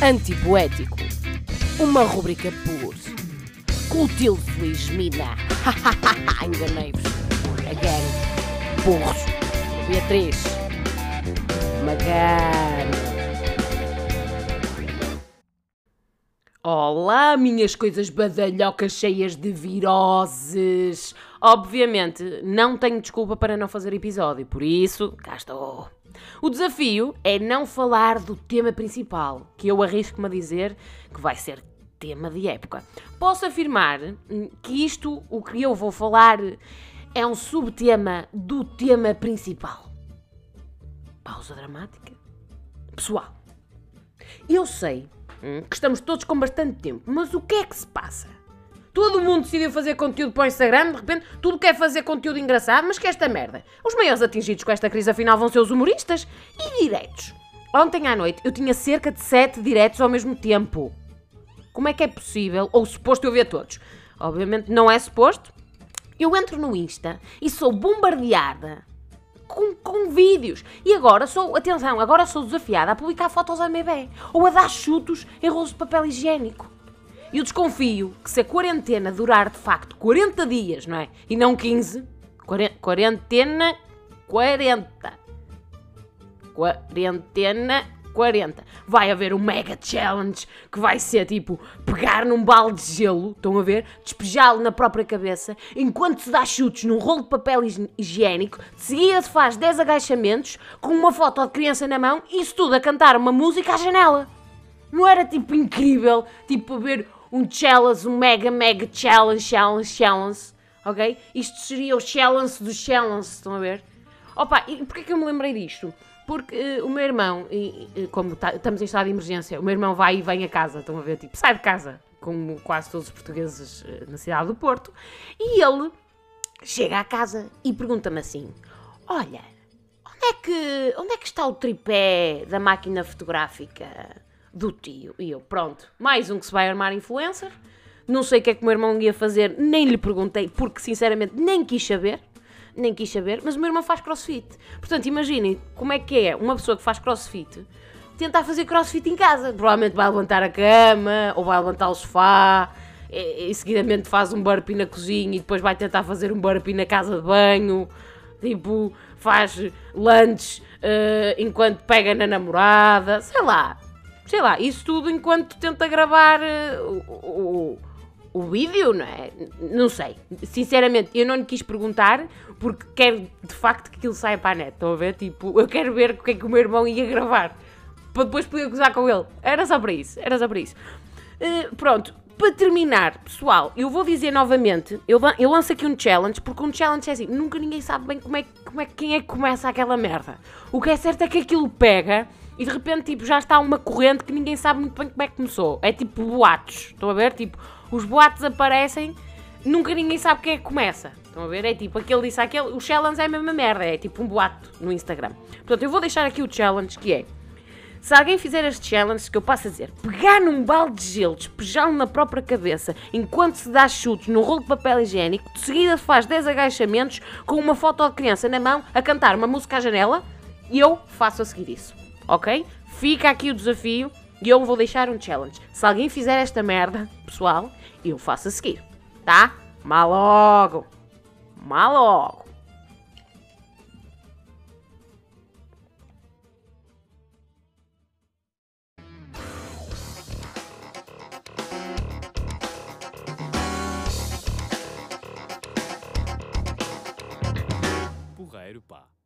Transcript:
Antipoético. Uma rubrica por Clotilde Feliz Mina. Enganei-vos. Again. Burros. Beatriz. Magano. Olá, minhas coisas badalhocas cheias de viroses. Obviamente, não tenho desculpa para não fazer episódio, por isso, cá estou. O desafio é não falar do tema principal, que eu arrisco-me a dizer que vai ser tema de época. Posso afirmar hum, que isto, o que eu vou falar, é um subtema do tema principal. Pausa dramática. Pessoal, eu sei hum, que estamos todos com bastante tempo, mas o que é que se passa? Todo mundo decidiu fazer conteúdo para o Instagram, de repente, tudo quer fazer conteúdo engraçado, mas que esta merda. Os maiores atingidos com esta crise afinal vão ser os humoristas e diretos. Ontem à noite eu tinha cerca de 7 diretos ao mesmo tempo. Como é que é possível, ou suposto eu ver todos? Obviamente não é suposto. Eu entro no Insta e sou bombardeada com, com vídeos. E agora sou, atenção, agora sou desafiada a publicar fotos a bebê ou a dar chutos em rolos de papel higiênico. Eu desconfio que se a quarentena durar de facto 40 dias, não é? E não 15, quarentena 40. Quarentena 40. Vai haver um mega challenge que vai ser tipo pegar num balde de gelo, estão a ver? Despejá-lo na própria cabeça, enquanto se dá chutes num rolo de papel higiênico, de seguida se faz 10 agachamentos com uma foto de criança na mão e isso tudo a cantar uma música à janela. Não era tipo incrível, tipo ver um challenge, um mega, mega challenge, challenge, challenge, ok? Isto seria o challenge do challenge, estão a ver? Opa, e porquê que eu me lembrei disto? Porque uh, o meu irmão, e, e, como tá, estamos em estado de emergência, o meu irmão vai e vem a casa, estão a ver? Tipo, sai de casa, como quase todos os portugueses uh, na cidade do Porto, e ele chega à casa e pergunta-me assim: Olha, onde é, que, onde é que está o tripé da máquina fotográfica? Do tio. E eu, pronto, mais um que se vai armar influencer. Não sei o que é que o meu irmão ia fazer, nem lhe perguntei, porque sinceramente nem quis saber. Nem quis saber, mas o meu irmão faz crossfit. Portanto, imaginem como é que é uma pessoa que faz crossfit tentar fazer crossfit em casa. Provavelmente vai levantar a cama, ou vai levantar o sofá, e, e seguidamente faz um burpee na cozinha e depois vai tentar fazer um burpee na casa de banho. Tipo, faz lunch uh, enquanto pega na namorada, sei lá sei lá, isso tudo enquanto tenta gravar uh, o, o, o, vídeo, não é? Não sei. Sinceramente, eu não lhe quis perguntar porque quero de facto que aquilo saia para a net. Estão a ver? Tipo, eu quero ver o que é que o meu irmão ia gravar para depois poder gozar com ele. Era só para isso, era só para isso. Uh, pronto, para terminar, pessoal, eu vou dizer novamente, eu, eu lanço aqui um challenge, porque um challenge é assim, nunca ninguém sabe bem como é, como é, quem é que começa aquela merda. O que é certo é que aquilo pega e de repente tipo, já está uma corrente que ninguém sabe muito bem como é que começou. É tipo boatos, estão a ver? Tipo, os boatos aparecem, nunca ninguém sabe quem é que começa. Estão a ver? É tipo, aquele disse aquele, o challenge é a mesma merda, é tipo um boato no Instagram. Portanto, eu vou deixar aqui o challenge que é. Se alguém fizer este challenge, que eu passo a dizer, pegar num balde de gelo, despejá-lo na própria cabeça, enquanto se dá chutes no rolo de papel higiênico, de seguida faz 10 agachamentos com uma foto de criança na mão a cantar uma música à janela, e eu faço a seguir isso ok? Fica aqui o desafio e eu vou deixar um challenge. Se alguém fizer esta merda, pessoal, eu faço a seguir, tá? Mal logo! Mal logo! Porreiro, pá.